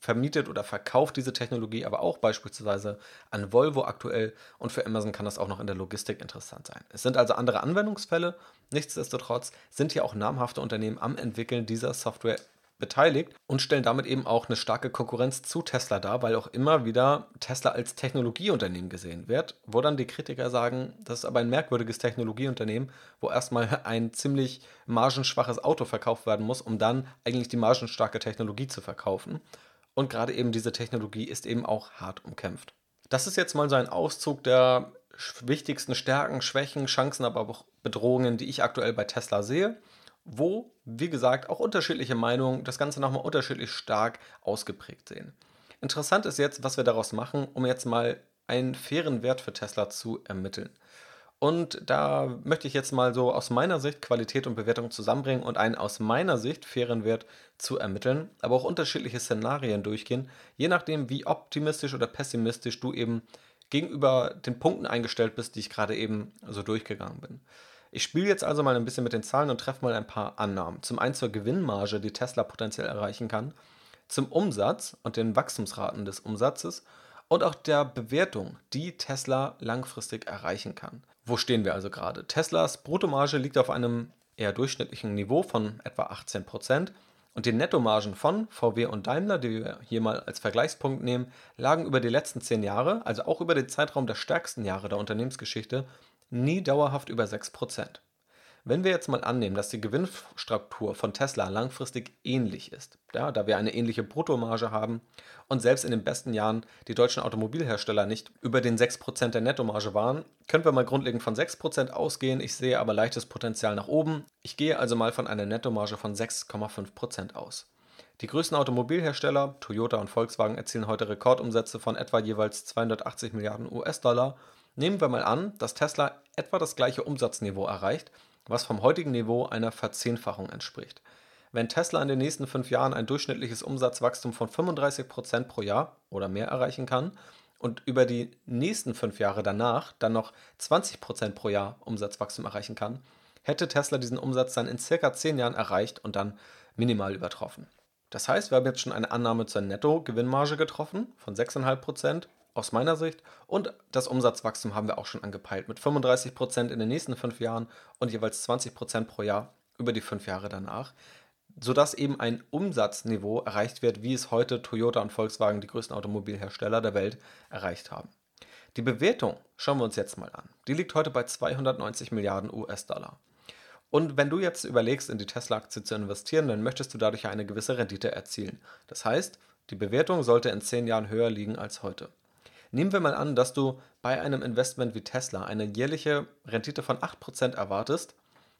vermietet oder verkauft diese Technologie aber auch beispielsweise an Volvo aktuell und für Amazon kann das auch noch in der Logistik interessant sein. Es sind also andere Anwendungsfälle, nichtsdestotrotz sind hier auch namhafte Unternehmen am Entwickeln dieser Software beteiligt und stellen damit eben auch eine starke Konkurrenz zu Tesla dar, weil auch immer wieder Tesla als Technologieunternehmen gesehen wird, wo dann die Kritiker sagen, das ist aber ein merkwürdiges Technologieunternehmen, wo erstmal (laughs) ein ziemlich margenschwaches Auto verkauft werden muss, um dann eigentlich die margenstarke Technologie zu verkaufen. Und gerade eben diese Technologie ist eben auch hart umkämpft. Das ist jetzt mal so ein Auszug der wichtigsten Stärken, Schwächen, Chancen, aber auch Bedrohungen, die ich aktuell bei Tesla sehe wo, wie gesagt, auch unterschiedliche Meinungen das Ganze nochmal unterschiedlich stark ausgeprägt sehen. Interessant ist jetzt, was wir daraus machen, um jetzt mal einen fairen Wert für Tesla zu ermitteln. Und da möchte ich jetzt mal so aus meiner Sicht Qualität und Bewertung zusammenbringen und einen aus meiner Sicht fairen Wert zu ermitteln, aber auch unterschiedliche Szenarien durchgehen, je nachdem, wie optimistisch oder pessimistisch du eben gegenüber den Punkten eingestellt bist, die ich gerade eben so durchgegangen bin. Ich spiele jetzt also mal ein bisschen mit den Zahlen und treffe mal ein paar Annahmen. Zum einen zur Gewinnmarge, die Tesla potenziell erreichen kann, zum Umsatz und den Wachstumsraten des Umsatzes und auch der Bewertung, die Tesla langfristig erreichen kann. Wo stehen wir also gerade? Teslas Bruttomarge liegt auf einem eher durchschnittlichen Niveau von etwa 18% und die Nettomargen von VW und Daimler, die wir hier mal als Vergleichspunkt nehmen, lagen über die letzten 10 Jahre, also auch über den Zeitraum der stärksten Jahre der Unternehmensgeschichte, nie dauerhaft über 6%. Wenn wir jetzt mal annehmen, dass die Gewinnstruktur von Tesla langfristig ähnlich ist, ja, da wir eine ähnliche Bruttomarge haben und selbst in den besten Jahren die deutschen Automobilhersteller nicht über den 6% der Nettomarge waren, können wir mal grundlegend von 6% ausgehen. Ich sehe aber leichtes Potenzial nach oben. Ich gehe also mal von einer Nettomarge von 6,5% aus. Die größten Automobilhersteller, Toyota und Volkswagen, erzielen heute Rekordumsätze von etwa jeweils 280 Milliarden US-Dollar Nehmen wir mal an, dass Tesla etwa das gleiche Umsatzniveau erreicht, was vom heutigen Niveau einer Verzehnfachung entspricht. Wenn Tesla in den nächsten fünf Jahren ein durchschnittliches Umsatzwachstum von 35% pro Jahr oder mehr erreichen kann und über die nächsten fünf Jahre danach dann noch 20% pro Jahr Umsatzwachstum erreichen kann, hätte Tesla diesen Umsatz dann in circa zehn Jahren erreicht und dann minimal übertroffen. Das heißt, wir haben jetzt schon eine Annahme zur Netto-Gewinnmarge getroffen von 6,5% aus meiner Sicht. Und das Umsatzwachstum haben wir auch schon angepeilt mit 35 Prozent in den nächsten fünf Jahren und jeweils 20 Prozent pro Jahr über die fünf Jahre danach, sodass eben ein Umsatzniveau erreicht wird, wie es heute Toyota und Volkswagen, die größten Automobilhersteller der Welt, erreicht haben. Die Bewertung schauen wir uns jetzt mal an. Die liegt heute bei 290 Milliarden US-Dollar. Und wenn du jetzt überlegst, in die Tesla-Aktie zu investieren, dann möchtest du dadurch eine gewisse Rendite erzielen. Das heißt, die Bewertung sollte in 10 Jahren höher liegen als heute. Nehmen wir mal an, dass du bei einem Investment wie Tesla eine jährliche Rendite von 8% erwartest,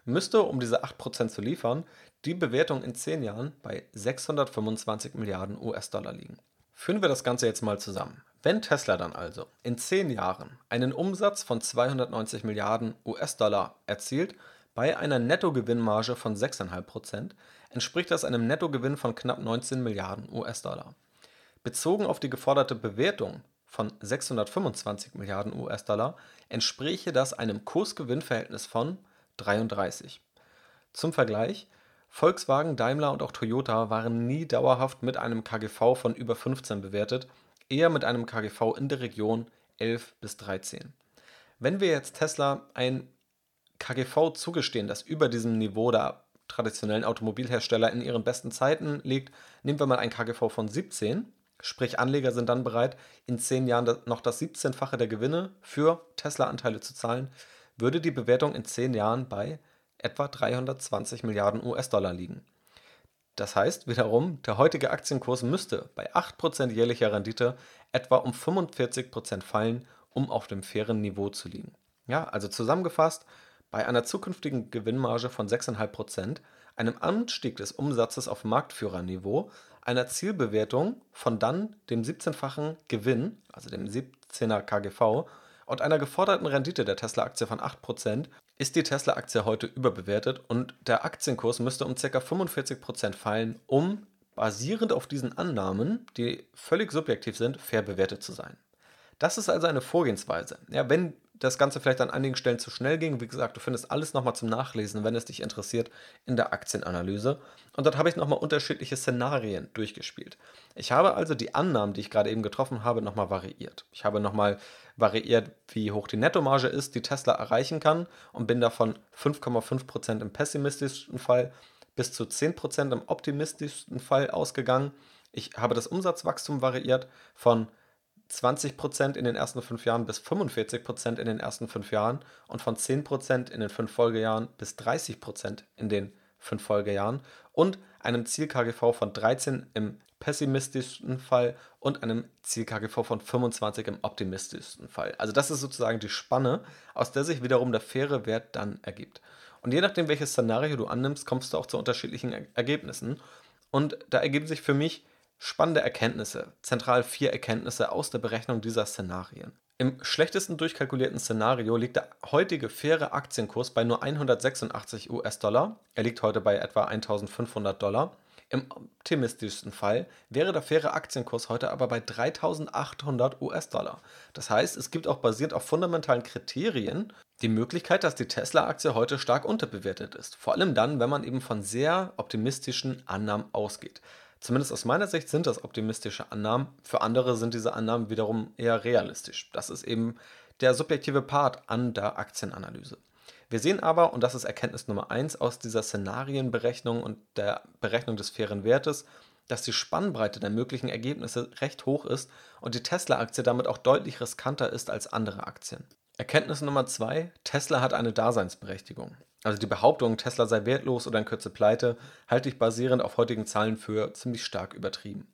müsste, um diese 8% zu liefern, die Bewertung in 10 Jahren bei 625 Milliarden US-Dollar liegen. Führen wir das Ganze jetzt mal zusammen. Wenn Tesla dann also in 10 Jahren einen Umsatz von 290 Milliarden US-Dollar erzielt, bei einer Nettogewinnmarge von 6,5%, entspricht das einem Nettogewinn von knapp 19 Milliarden US-Dollar. Bezogen auf die geforderte Bewertung von 625 Milliarden US-Dollar entspräche das einem Kursgewinnverhältnis von 33. Zum Vergleich, Volkswagen, Daimler und auch Toyota waren nie dauerhaft mit einem KGV von über 15 bewertet, eher mit einem KGV in der Region 11 bis 13. Wenn wir jetzt Tesla ein KGV zugestehen, das über diesem Niveau der traditionellen Automobilhersteller in ihren besten Zeiten liegt, nehmen wir mal ein KGV von 17, Sprich, Anleger sind dann bereit, in zehn Jahren noch das 17-fache der Gewinne für Tesla-Anteile zu zahlen, würde die Bewertung in zehn Jahren bei etwa 320 Milliarden US-Dollar liegen. Das heißt wiederum, der heutige Aktienkurs müsste bei 8% jährlicher Rendite etwa um 45% fallen, um auf dem fairen Niveau zu liegen. Ja, also zusammengefasst, bei einer zukünftigen Gewinnmarge von 6,5%, einem Anstieg des Umsatzes auf Marktführerniveau, einer Zielbewertung von dann dem 17-fachen Gewinn, also dem 17er KGV, und einer geforderten Rendite der Tesla-Aktie von 8% ist die Tesla-Aktie heute überbewertet und der Aktienkurs müsste um ca. 45% fallen, um basierend auf diesen Annahmen, die völlig subjektiv sind, fair bewertet zu sein. Das ist also eine Vorgehensweise. Ja, wenn das Ganze vielleicht an einigen Stellen zu schnell ging. Wie gesagt, du findest alles nochmal zum Nachlesen, wenn es dich interessiert, in der Aktienanalyse. Und dort habe ich nochmal unterschiedliche Szenarien durchgespielt. Ich habe also die Annahmen, die ich gerade eben getroffen habe, nochmal variiert. Ich habe nochmal variiert, wie hoch die Nettomarge ist, die Tesla erreichen kann und bin davon 5,5% im pessimistischen Fall bis zu 10% im optimistischsten Fall ausgegangen. Ich habe das Umsatzwachstum variiert von 20% in den ersten fünf Jahren bis 45% in den ersten fünf Jahren und von 10% in den fünf Folgejahren bis 30% in den fünf Folgejahren und einem Ziel-KGV von 13 im pessimistischen Fall und einem Ziel-KGV von 25 im optimistischsten Fall. Also das ist sozusagen die Spanne, aus der sich wiederum der faire Wert dann ergibt. Und je nachdem, welches Szenario du annimmst, kommst du auch zu unterschiedlichen Ergebnissen. Und da ergeben sich für mich Spannende Erkenntnisse, zentral vier Erkenntnisse aus der Berechnung dieser Szenarien. Im schlechtesten durchkalkulierten Szenario liegt der heutige faire Aktienkurs bei nur 186 US-Dollar. Er liegt heute bei etwa 1500 Dollar. Im optimistischsten Fall wäre der faire Aktienkurs heute aber bei 3800 US-Dollar. Das heißt, es gibt auch basierend auf fundamentalen Kriterien die Möglichkeit, dass die Tesla-Aktie heute stark unterbewertet ist. Vor allem dann, wenn man eben von sehr optimistischen Annahmen ausgeht. Zumindest aus meiner Sicht sind das optimistische Annahmen. Für andere sind diese Annahmen wiederum eher realistisch. Das ist eben der subjektive Part an der Aktienanalyse. Wir sehen aber, und das ist Erkenntnis Nummer 1 aus dieser Szenarienberechnung und der Berechnung des fairen Wertes, dass die Spannbreite der möglichen Ergebnisse recht hoch ist und die Tesla-Aktie damit auch deutlich riskanter ist als andere Aktien. Erkenntnis Nummer 2, Tesla hat eine Daseinsberechtigung. Also die Behauptung, Tesla sei wertlos oder in Kürze pleite, halte ich basierend auf heutigen Zahlen für ziemlich stark übertrieben.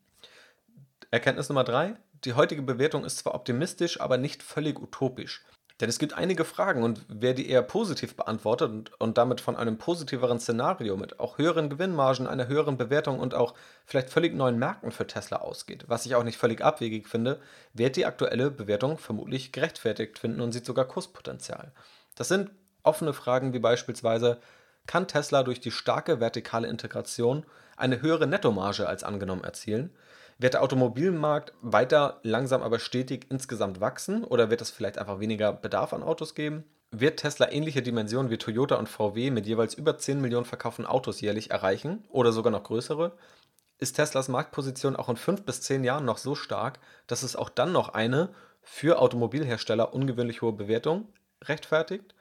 Erkenntnis Nummer drei: Die heutige Bewertung ist zwar optimistisch, aber nicht völlig utopisch. Denn es gibt einige Fragen und wer die eher positiv beantwortet und, und, damit von einem positiveren Szenario mit auch höheren Gewinnmargen, einer höheren Bewertung und auch vielleicht völlig neuen Märkten für Tesla ausgeht, was ich auch nicht völlig abwegig finde, wird die aktuelle Bewertung vermutlich gerechtfertigt finden und sieht sogar Kurspotenzial. Das sind offene Fragen wie beispielsweise, kann Tesla durch die starke vertikale Integration eine höhere Nettomarge als angenommen erzielen? Wird der Automobilmarkt weiter langsam aber stetig insgesamt wachsen oder wird es vielleicht einfach weniger Bedarf an Autos geben? Wird Tesla ähnliche Dimensionen wie Toyota und VW mit jeweils über 10 Millionen verkauften Autos jährlich erreichen oder sogar noch größere? Ist Teslas Marktposition auch in 5 bis 10 Jahren noch so stark, dass es auch dann noch eine für Automobilhersteller ungewöhnlich hohe Bewertung rechtfertigt?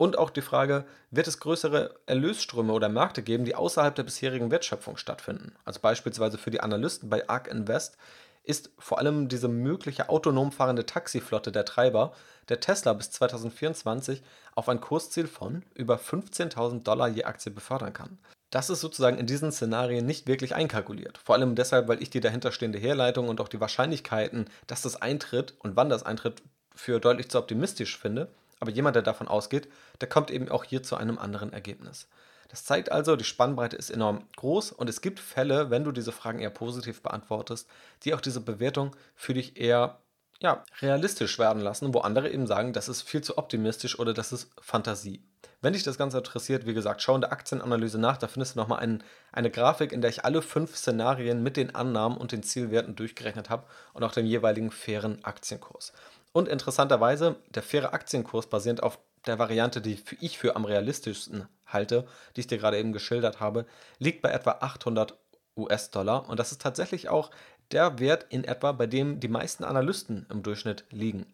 Und auch die Frage, wird es größere Erlösströme oder Märkte geben, die außerhalb der bisherigen Wertschöpfung stattfinden? Also beispielsweise für die Analysten bei ARK Invest ist vor allem diese mögliche autonom fahrende Taxiflotte der Treiber, der Tesla bis 2024 auf ein Kursziel von über 15.000 Dollar je Aktie befördern kann. Das ist sozusagen in diesen Szenarien nicht wirklich einkalkuliert. Vor allem deshalb, weil ich die dahinterstehende Herleitung und auch die Wahrscheinlichkeiten, dass das eintritt und wann das eintritt, für deutlich zu optimistisch finde aber jemand, der davon ausgeht, der kommt eben auch hier zu einem anderen Ergebnis. Das zeigt also, die Spannbreite ist enorm groß und es gibt Fälle, wenn du diese Fragen eher positiv beantwortest, die auch diese Bewertung für dich eher ja, realistisch werden lassen, wo andere eben sagen, das ist viel zu optimistisch oder das ist Fantasie. Wenn dich das Ganze interessiert, wie gesagt, schau in der Aktienanalyse nach, da findest du nochmal ein, eine Grafik, in der ich alle fünf Szenarien mit den Annahmen und den Zielwerten durchgerechnet habe und auch dem jeweiligen fairen Aktienkurs. Und interessanterweise, der faire Aktienkurs basierend auf der Variante, die ich für am realistischsten halte, die ich dir gerade eben geschildert habe, liegt bei etwa 800 US-Dollar. Und das ist tatsächlich auch der Wert in etwa, bei dem die meisten Analysten im Durchschnitt liegen.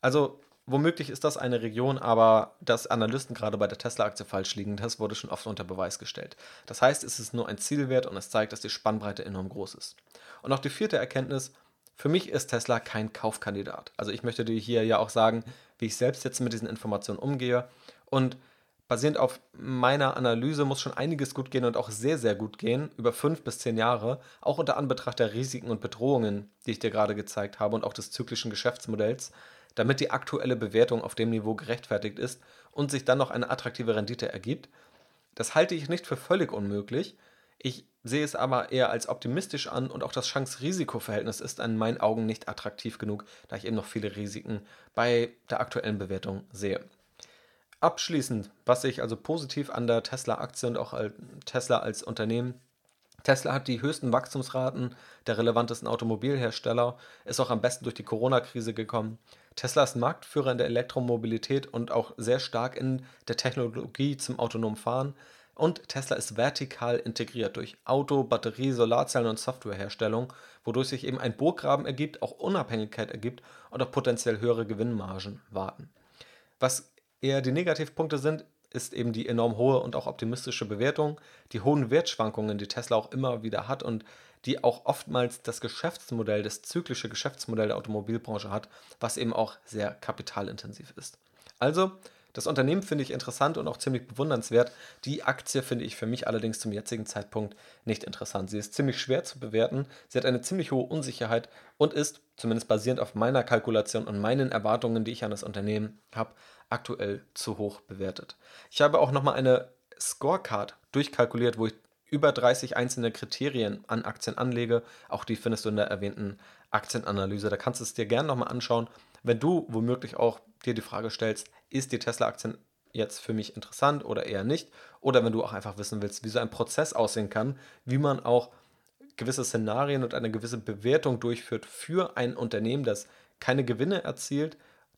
Also womöglich ist das eine Region, aber dass Analysten gerade bei der Tesla-Aktie falsch liegen, das wurde schon oft unter Beweis gestellt. Das heißt, es ist nur ein Zielwert und es zeigt, dass die Spannbreite enorm groß ist. Und auch die vierte Erkenntnis, für mich ist Tesla kein Kaufkandidat. Also ich möchte dir hier ja auch sagen, wie ich selbst jetzt mit diesen Informationen umgehe. Und basierend auf meiner Analyse muss schon einiges gut gehen und auch sehr, sehr gut gehen, über fünf bis zehn Jahre, auch unter Anbetracht der Risiken und Bedrohungen, die ich dir gerade gezeigt habe und auch des zyklischen Geschäftsmodells, damit die aktuelle Bewertung auf dem Niveau gerechtfertigt ist und sich dann noch eine attraktive Rendite ergibt. Das halte ich nicht für völlig unmöglich. Ich sehe es aber eher als optimistisch an und auch das Chance-Risiko-Verhältnis ist in meinen Augen nicht attraktiv genug, da ich eben noch viele Risiken bei der aktuellen Bewertung sehe. Abschließend, was ich also positiv an der Tesla-Aktie und auch Tesla als Unternehmen Tesla hat die höchsten Wachstumsraten der relevantesten Automobilhersteller, ist auch am besten durch die Corona-Krise gekommen. Tesla ist Marktführer in der Elektromobilität und auch sehr stark in der Technologie zum autonomen Fahren. Und Tesla ist vertikal integriert durch Auto, Batterie, Solarzellen und Softwareherstellung, wodurch sich eben ein Burggraben ergibt, auch Unabhängigkeit ergibt und auch potenziell höhere Gewinnmargen warten. Was eher die Negativpunkte sind, ist eben die enorm hohe und auch optimistische Bewertung, die hohen Wertschwankungen, die Tesla auch immer wieder hat und die auch oftmals das Geschäftsmodell, das zyklische Geschäftsmodell der Automobilbranche hat, was eben auch sehr kapitalintensiv ist. Also, das Unternehmen finde ich interessant und auch ziemlich bewundernswert. Die Aktie finde ich für mich allerdings zum jetzigen Zeitpunkt nicht interessant. Sie ist ziemlich schwer zu bewerten, sie hat eine ziemlich hohe Unsicherheit und ist, zumindest basierend auf meiner Kalkulation und meinen Erwartungen, die ich an das Unternehmen habe, aktuell zu hoch bewertet. Ich habe auch nochmal eine Scorecard durchkalkuliert, wo ich über 30 einzelne Kriterien an Aktien anlege. Auch die findest du in der erwähnten Aktienanalyse. Da kannst du es dir gerne nochmal anschauen, wenn du womöglich auch dir die Frage stellst, ist die Tesla-Aktien jetzt für mich interessant oder eher nicht? Oder wenn du auch einfach wissen willst, wie so ein Prozess aussehen kann, wie man auch gewisse Szenarien und eine gewisse Bewertung durchführt für ein Unternehmen, das keine Gewinne erzielt,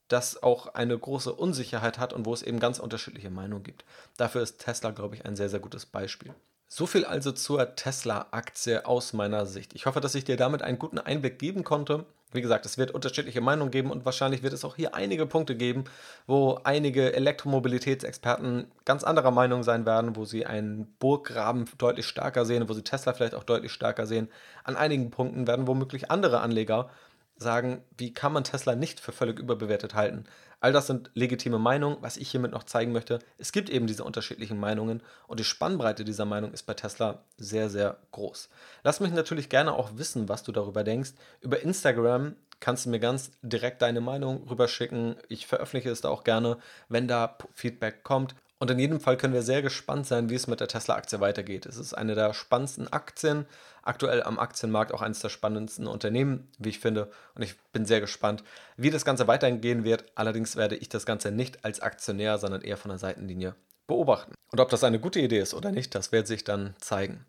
das auch eine große Unsicherheit hat und wo es eben ganz unterschiedliche Meinungen gibt. Dafür ist Tesla, glaube ich, ein sehr, sehr gutes Beispiel. So viel also zur Tesla-Aktie aus meiner Sicht. Ich hoffe, dass ich dir damit einen guten Einblick geben konnte. Wie gesagt, es wird unterschiedliche Meinungen geben und wahrscheinlich wird es auch hier einige Punkte geben, wo einige Elektromobilitätsexperten ganz anderer Meinung sein werden, wo sie einen Burggraben deutlich stärker sehen, wo sie Tesla vielleicht auch deutlich stärker sehen. An einigen Punkten werden womöglich andere Anleger sagen, wie kann man Tesla nicht für völlig überbewertet halten. All das sind legitime Meinungen. Was ich hiermit noch zeigen möchte, es gibt eben diese unterschiedlichen Meinungen und die Spannbreite dieser Meinung ist bei Tesla sehr, sehr groß. Lass mich natürlich gerne auch wissen, was du darüber denkst. Über Instagram kannst du mir ganz direkt deine Meinung rüberschicken. Ich veröffentliche es da auch gerne, wenn da Feedback kommt. Und in jedem Fall können wir sehr gespannt sein, wie es mit der Tesla-Aktie weitergeht. Es ist eine der spannendsten Aktien, aktuell am Aktienmarkt auch eines der spannendsten Unternehmen, wie ich finde. Und ich bin sehr gespannt, wie das Ganze weitergehen wird. Allerdings werde ich das Ganze nicht als Aktionär, sondern eher von der Seitenlinie beobachten. Und ob das eine gute Idee ist oder nicht, das wird sich dann zeigen.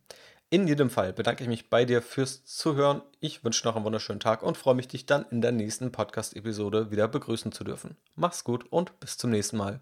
In jedem Fall bedanke ich mich bei dir fürs Zuhören. Ich wünsche noch einen wunderschönen Tag und freue mich, dich dann in der nächsten Podcast-Episode wieder begrüßen zu dürfen. Mach's gut und bis zum nächsten Mal.